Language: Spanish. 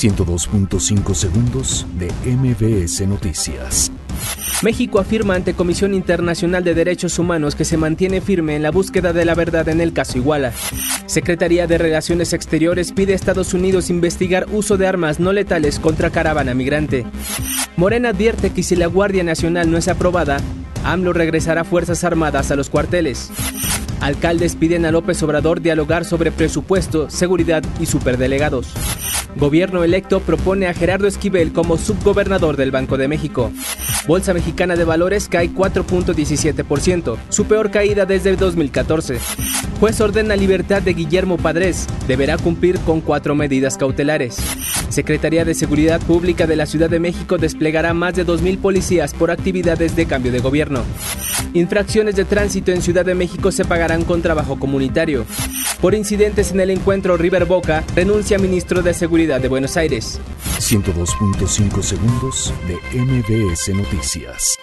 102.5 segundos de MBS Noticias. México afirma ante Comisión Internacional de Derechos Humanos que se mantiene firme en la búsqueda de la verdad en el caso Iguala. Secretaría de Relaciones Exteriores pide a Estados Unidos investigar uso de armas no letales contra caravana migrante. Morena advierte que si la Guardia Nacional no es aprobada, AMLO regresará Fuerzas Armadas a los cuarteles. Alcaldes piden a López Obrador dialogar sobre presupuesto, seguridad y superdelegados. Gobierno electo propone a Gerardo Esquivel como subgobernador del Banco de México. Bolsa Mexicana de Valores cae 4.17%, su peor caída desde 2014. Juez ordena libertad de Guillermo Padres, deberá cumplir con cuatro medidas cautelares. Secretaría de Seguridad Pública de la Ciudad de México desplegará más de 2.000 policías por actividades de cambio de gobierno. Infracciones de tránsito en Ciudad de México se pagarán con trabajo comunitario. Por incidentes en el encuentro River Boca, renuncia ministro de Seguridad de Buenos Aires. 102.5 segundos de MBS Noticias.